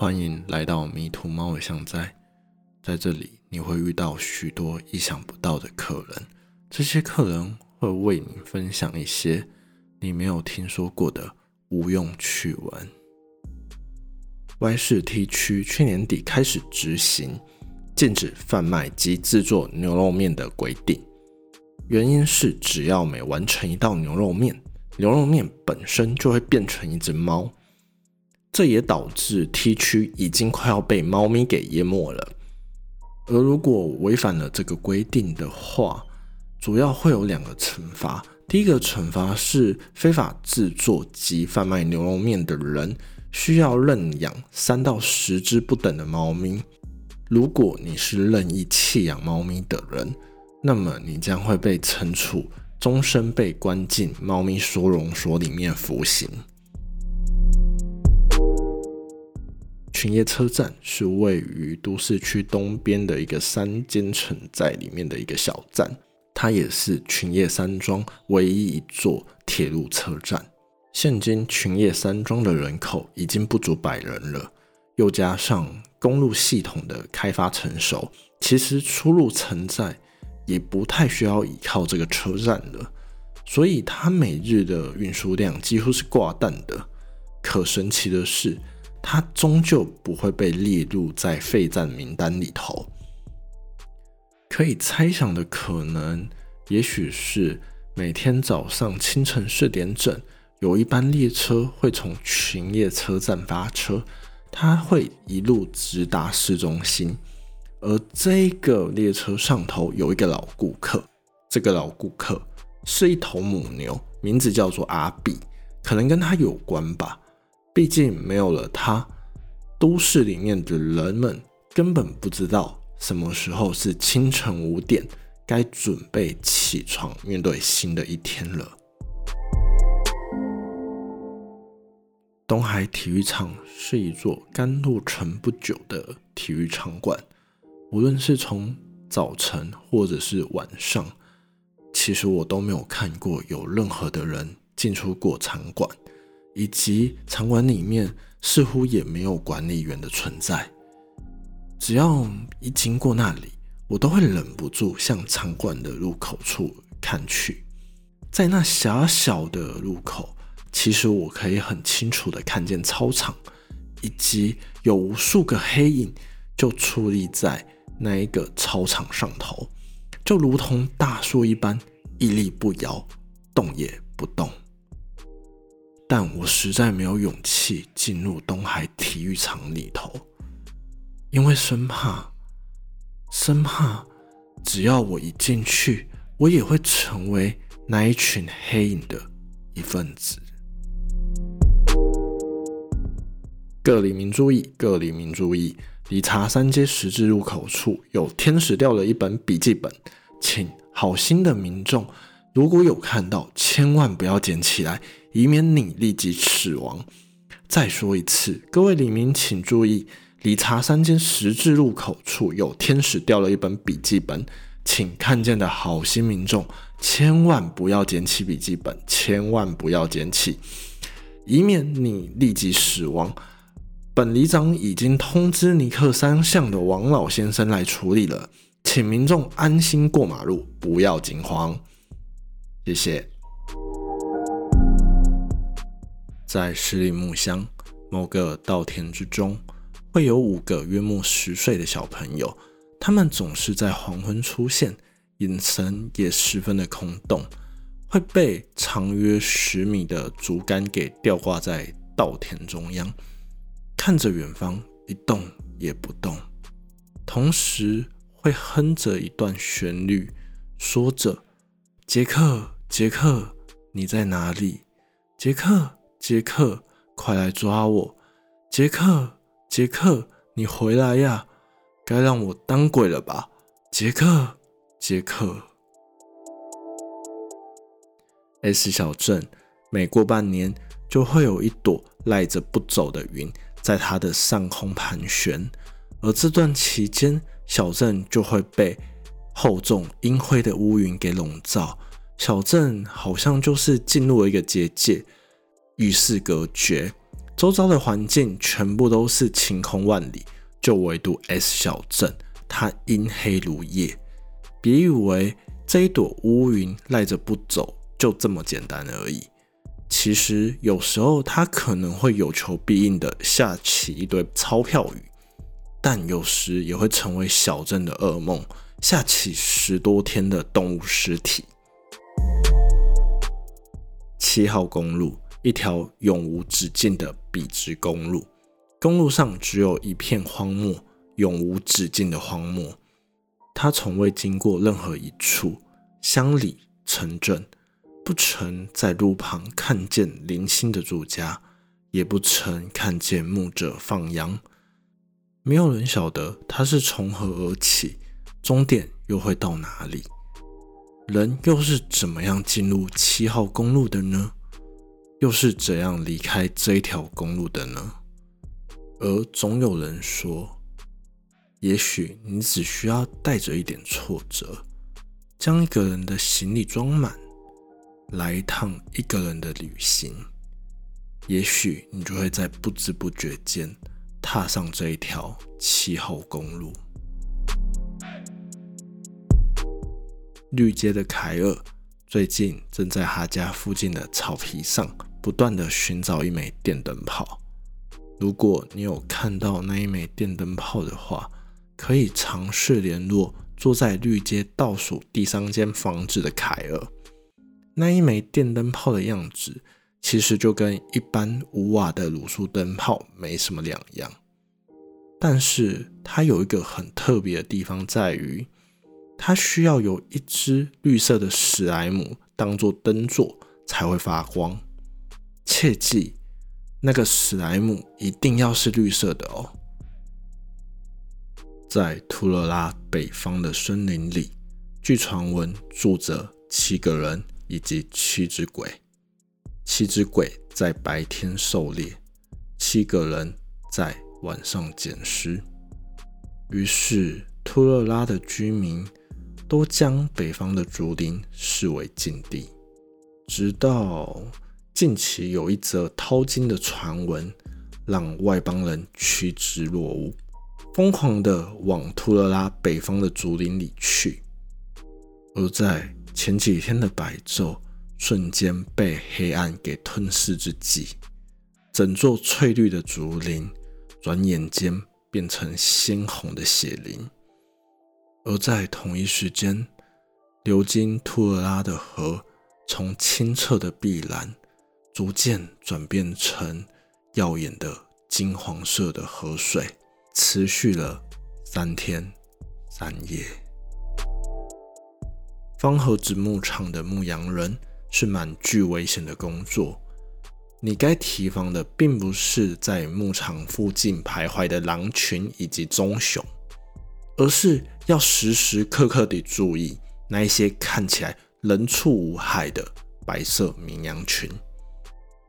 欢迎来到迷途猫尾巷在，在这里你会遇到许多意想不到的客人，这些客人会为你分享一些你没有听说过的无用趣闻。Y 市 T 区去年底开始执行禁止贩卖及制作牛肉面的规定，原因是只要每完成一道牛肉面，牛肉面本身就会变成一只猫。这也导致 T 区已经快要被猫咪给淹没了。而如果违反了这个规定的话，主要会有两个惩罚。第一个惩罚是非法制作及贩卖牛肉面的人需要认养三到十只不等的猫咪。如果你是任意弃养猫咪的人，那么你将会被惩处，终身被关进猫咪收容所里面服刑。群业车站是位于都市区东边的一个三间城寨里面的一个小站，它也是群业山庄唯一一座铁路车站。现今群业山庄的人口已经不足百人了，又加上公路系统的开发成熟，其实出入城寨也不太需要依靠这个车站了，所以它每日的运输量几乎是挂蛋的。可神奇的是。它终究不会被列入在废站名单里头。可以猜想的可能，也许是每天早上清晨四点整，有一班列车会从群业车站发车，它会一路直达市中心。而这个列车上头有一个老顾客，这个老顾客是一头母牛，名字叫做阿比，可能跟他有关吧。毕竟没有了它，都市里面的人们根本不知道什么时候是清晨五点，该准备起床面对新的一天了。东海体育场是一座刚落成不久的体育场馆，无论是从早晨或者是晚上，其实我都没有看过有任何的人进出过场馆。以及场馆里面似乎也没有管理员的存在。只要一经过那里，我都会忍不住向场馆的入口处看去。在那狭小的入口，其实我可以很清楚的看见操场，以及有无数个黑影就矗立在那一个操场上头，就如同大树一般屹立不摇，动也不动。但我实在没有勇气进入东海体育场里头，因为生怕，生怕只要我一进去，我也会成为那一群黑影的一份子。各里民注意，各里民注意！理查三街十字路口处有天使掉了一本笔记本，请好心的民众如果有看到，千万不要捡起来。以免你立即死亡。再说一次，各位李民请注意，理查三间十字路口处有天使掉了一本笔记本，请看见的好心民众千万不要捡起笔记本，千万不要捡起，以免你立即死亡。本里长已经通知尼克三巷的王老先生来处理了，请民众安心过马路，不要惊慌。谢谢。在十里木乡某个稻田之中，会有五个约莫十岁的小朋友，他们总是在黄昏出现，眼神也十分的空洞，会被长约十米的竹竿给吊挂在稻田中央，看着远方一动也不动，同时会哼着一段旋律，说着：“杰克，杰克，你在哪里？杰克。”杰克，快来抓我！杰克，杰克，你回来呀！该让我当鬼了吧？杰克，杰克。S 小镇每过半年，就会有一朵赖着不走的云在它的上空盘旋，而这段期间，小镇就会被厚重阴灰的乌云给笼罩，小镇好像就是进入了一个结界。与世隔绝，周遭的环境全部都是晴空万里，就唯独 S 小镇，它阴黑如夜。别以为这一朵乌云赖着不走，就这么简单而已。其实有时候它可能会有求必应的下起一堆钞票雨，但有时也会成为小镇的噩梦，下起十多天的动物尸体。七号公路。一条永无止境的笔直公路，公路上只有一片荒漠，永无止境的荒漠。它从未经过任何一处乡里、城镇，不曾在路旁看见零星的住家，也不曾看见牧者放羊。没有人晓得它是从何而起，终点又会到哪里？人又是怎么样进入七号公路的呢？又是怎样离开这一条公路的呢？而总有人说，也许你只需要带着一点挫折，将一个人的行李装满，来一趟一个人的旅行，也许你就会在不知不觉间踏上这一条七号公路。绿街的凯尔最近正在他家附近的草皮上。不断的寻找一枚电灯泡。如果你有看到那一枚电灯泡的话，可以尝试联络坐在绿街倒数第三间房子的凯尔。那一枚电灯泡的样子，其实就跟一般五瓦的卤素灯泡没什么两样。但是它有一个很特别的地方，在于它需要有一只绿色的史莱姆当做灯座才会发光。切记，那个史莱姆一定要是绿色的哦。在图勒拉北方的森林里，据传闻住着七个人以及七只鬼。七只鬼在白天狩猎，七个人在晚上捡尸。于是，图勒拉的居民都将北方的竹林视为禁地，直到。近期有一则掏金的传闻，让外邦人趋之若鹜，疯狂的往图勒拉北方的竹林里去。而在前几天的白昼瞬间被黑暗给吞噬之际，整座翠绿的竹林转眼间变成鲜红的血林。而在同一时间，流经图勒拉的河从清澈的碧蓝。逐渐转变成耀眼的金黄色的河水，持续了三天三夜。方盒子牧场的牧羊人是蛮具危险的工作，你该提防的并不是在牧场附近徘徊的狼群以及棕熊，而是要时时刻刻地注意那一些看起来人畜无害的白色绵羊群。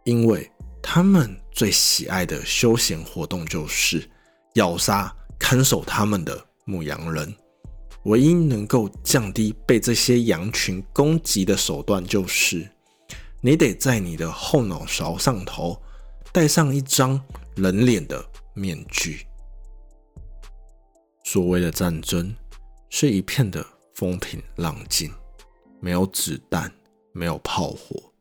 因为他们最喜爱的休闲活动就是咬杀看守他们的牧羊人。唯一能够降低被这些羊群攻击的手段，就是你得在你的后脑勺上头戴上一张人脸的面具。所谓的战争，是一片的风平浪静，没有子弹，没有炮火，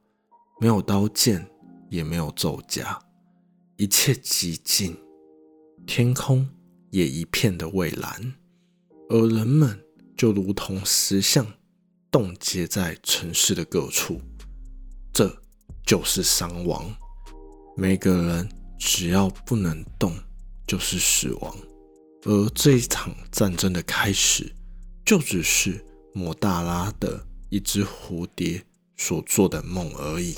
没有刀剑。也没有奏家，一切寂静，天空也一片的蔚蓝，而人们就如同石像，冻结在城市的各处。这就是伤亡。每个人只要不能动，就是死亡。而这一场战争的开始，就只是莫大拉的一只蝴蝶所做的梦而已。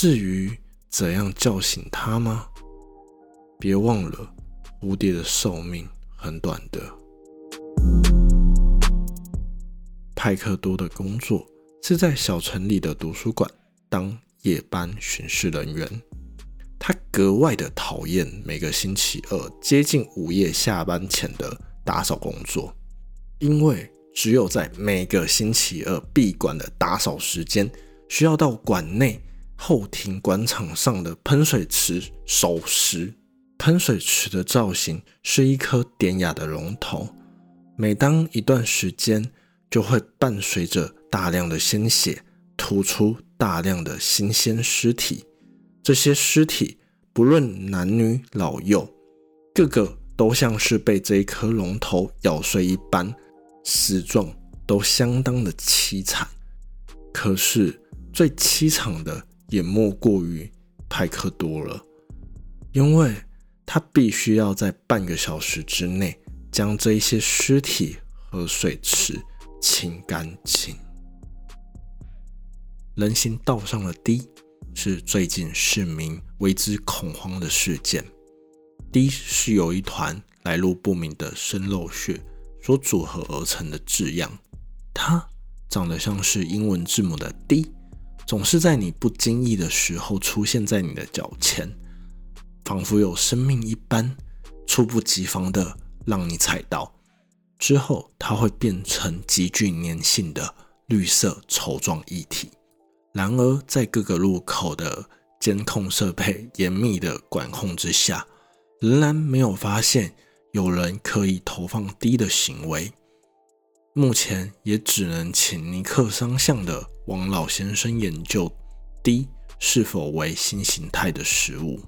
至于怎样叫醒他吗？别忘了，蝴蝶的寿命很短的。派克多的工作是在小城里的图书馆当夜班巡视人员。他格外的讨厌每个星期二接近午夜下班前的打扫工作，因为只有在每个星期二闭馆的打扫时间，需要到馆内。后庭广场上的喷水池守时。喷水池的造型是一颗典雅的龙头，每当一段时间，就会伴随着大量的鲜血，吐出大量的新鲜尸体。这些尸体不论男女老幼，个个都像是被这一颗龙头咬碎一般，死状都相当的凄惨。可是最凄惨的也莫过于派克多了，因为。他必须要在半个小时之内将这一些尸体和水池清干净。人行道上的滴是最近市民为之恐慌的事件。滴是由一团来路不明的生肉屑所组合而成的字样，它长得像是英文字母的 D，总是在你不经意的时候出现在你的脚前。仿佛有生命一般，猝不及防的让你踩到，之后它会变成极具粘性的绿色稠状液体。然而，在各个路口的监控设备严密的管控之下，仍然没有发现有人刻意投放滴的行为。目前也只能请尼克桑向的王老先生研究 D 是否为新形态的食物。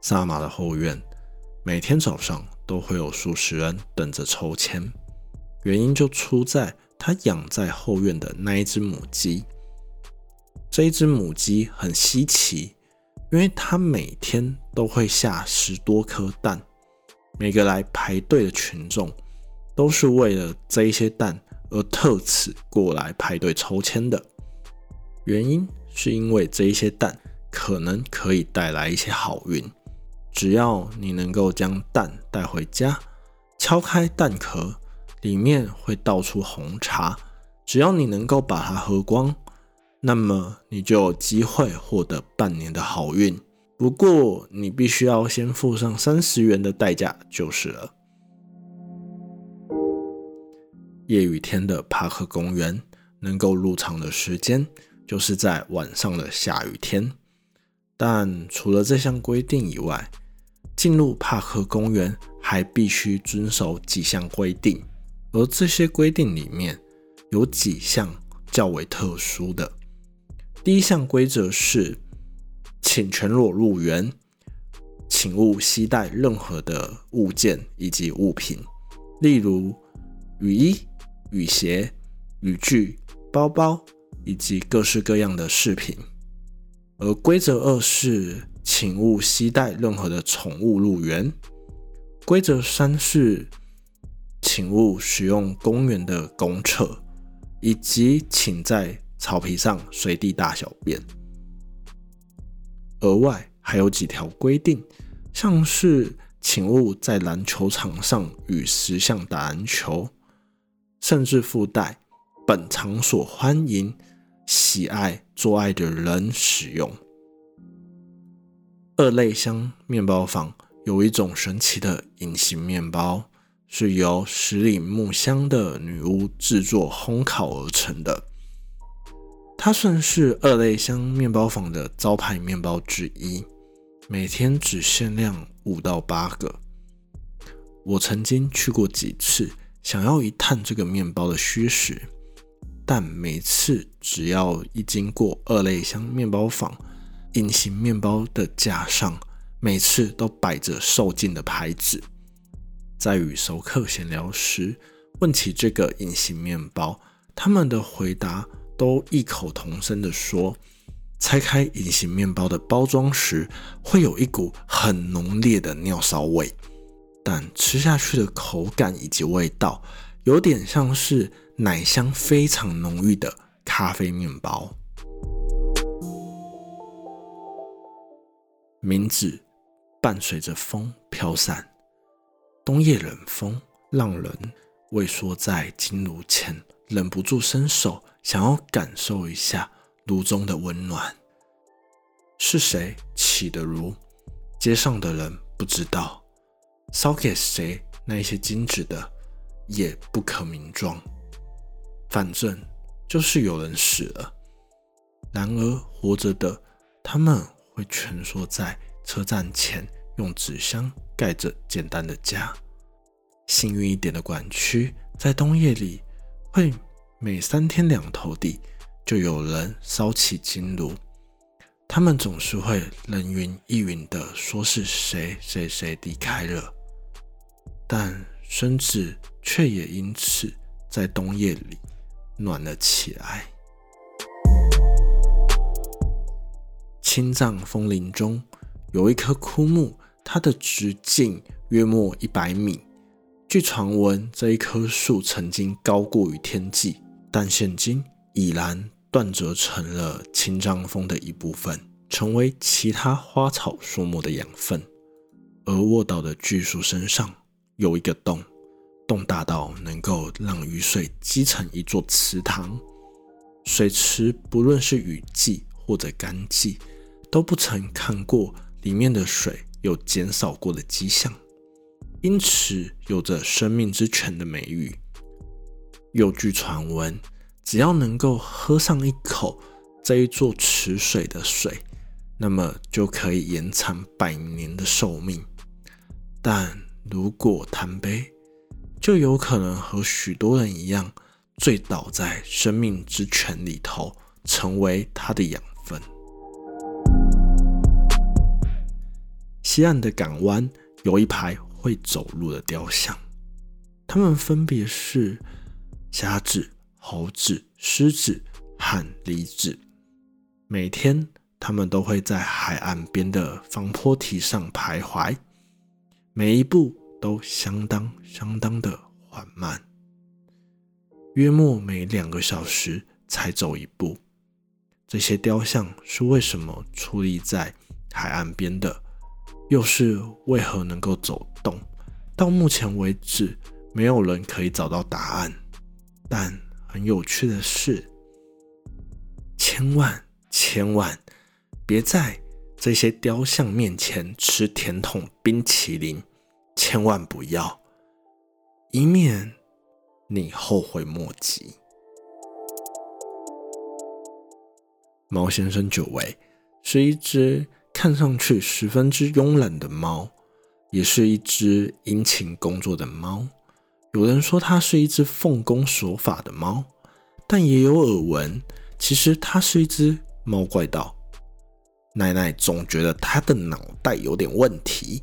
萨马的后院，每天早上都会有数十人等着抽签。原因就出在他养在后院的那一只母鸡。这一只母鸡很稀奇，因为它每天都会下十多颗蛋。每个来排队的群众都是为了这一些蛋而特此过来排队抽签的。原因是因为这一些蛋可能可以带来一些好运。只要你能够将蛋带回家，敲开蛋壳，里面会倒出红茶。只要你能够把它喝光，那么你就有机会获得半年的好运。不过，你必须要先付上三十元的代价就是了。夜雨天的帕克公园能够入场的时间，就是在晚上的下雨天。但除了这项规定以外，进入帕克公园还必须遵守几项规定，而这些规定里面有几项较为特殊的。第一项规则是，请全裸入园，请勿携带任何的物件以及物品，例如雨衣、雨鞋、雨具、包包以及各式各样的饰品。而规则二是。请勿携带任何的宠物入园。规则三是，请勿使用公园的公厕，以及请在草皮上随地大小便。额外还有几条规定，像是请勿在篮球场上与石像打篮球，甚至附带本场所欢迎喜爱做爱的人使用。二类香面包坊有一种神奇的隐形面包，是由十里木香的女巫制作烘烤而成的。它算是二类香面包坊的招牌面包之一，每天只限量五到八个。我曾经去过几次，想要一探这个面包的虚实，但每次只要一经过二类香面包坊，隐形面包的架上，每次都摆着售罄的牌子。在与熟客闲聊时，问起这个隐形面包，他们的回答都异口同声地说：拆开隐形面包的包装时，会有一股很浓烈的尿骚味，但吃下去的口感以及味道，有点像是奶香非常浓郁的咖啡面包。名字伴随着风飘散，冬夜冷风让人畏缩在金炉前，忍不住伸手想要感受一下炉中的温暖。是谁起的炉？街上的人不知道，烧给谁那一些金子的也不可名状。反正就是有人死了。然而活着的他们会蜷缩在车站前，用纸箱盖着简单的家。幸运一点的管区，在冬夜里会每三天两头地就有人烧起金炉。他们总是会人云亦云的说是谁谁谁离开了，但孙子却也因此在冬夜里暖了起来。青藏枫林中有一棵枯木，它的直径约莫一百米。据传闻，这一棵树曾经高过于天际，但现今已然断折成了青藏峰的一部分，成为其他花草树木的养分。而卧倒的巨树身上有一个洞，洞大到能够让雨水积成一座池塘。水池不论是雨季或者干季。都不曾看过里面的水有减少过的迹象，因此有着生命之泉的美誉。又据传闻，只要能够喝上一口这一座池水的水，那么就可以延长百年的寿命。但如果贪杯，就有可能和许多人一样，醉倒在生命之泉里头，成为它的养分。西岸的港湾有一排会走路的雕像，它们分别是虾子、猴子、狮子和梨子。每天，它们都会在海岸边的防坡堤上徘徊，每一步都相当相当的缓慢，约莫每两个小时才走一步。这些雕像是为什么矗立在海岸边的？又是为何能够走动？到目前为止，没有人可以找到答案。但很有趣的是，千万千万别在这些雕像面前吃甜筒冰淇淋，千万不要，以免你后悔莫及。猫先生久违是一只。看上去十分之慵懒的猫，也是一只殷勤工作的猫。有人说它是一只奉公守法的猫，但也有耳闻，其实它是一只猫怪盗。奶奶总觉得它的脑袋有点问题，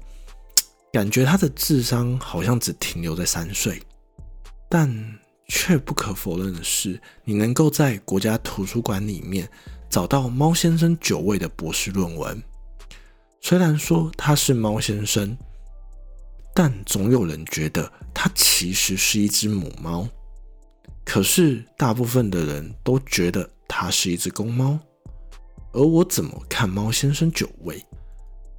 感觉它的智商好像只停留在三岁。但却不可否认的是，你能够在国家图书馆里面找到猫先生九位的博士论文。虽然说它是猫先生，但总有人觉得它其实是一只母猫。可是大部分的人都觉得它是一只公猫。而我怎么看猫先生九位，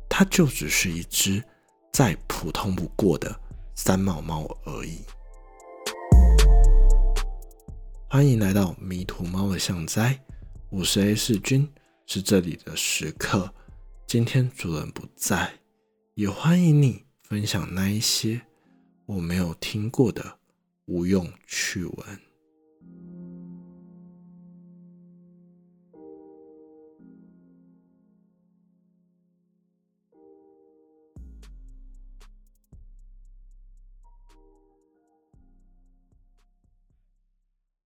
它就只是一只再普通不过的三毛猫而已。欢迎来到迷途猫的象哉，我是 A 四君，是这里的食客。今天主人不在，也欢迎你分享那一些我没有听过的无用趣闻。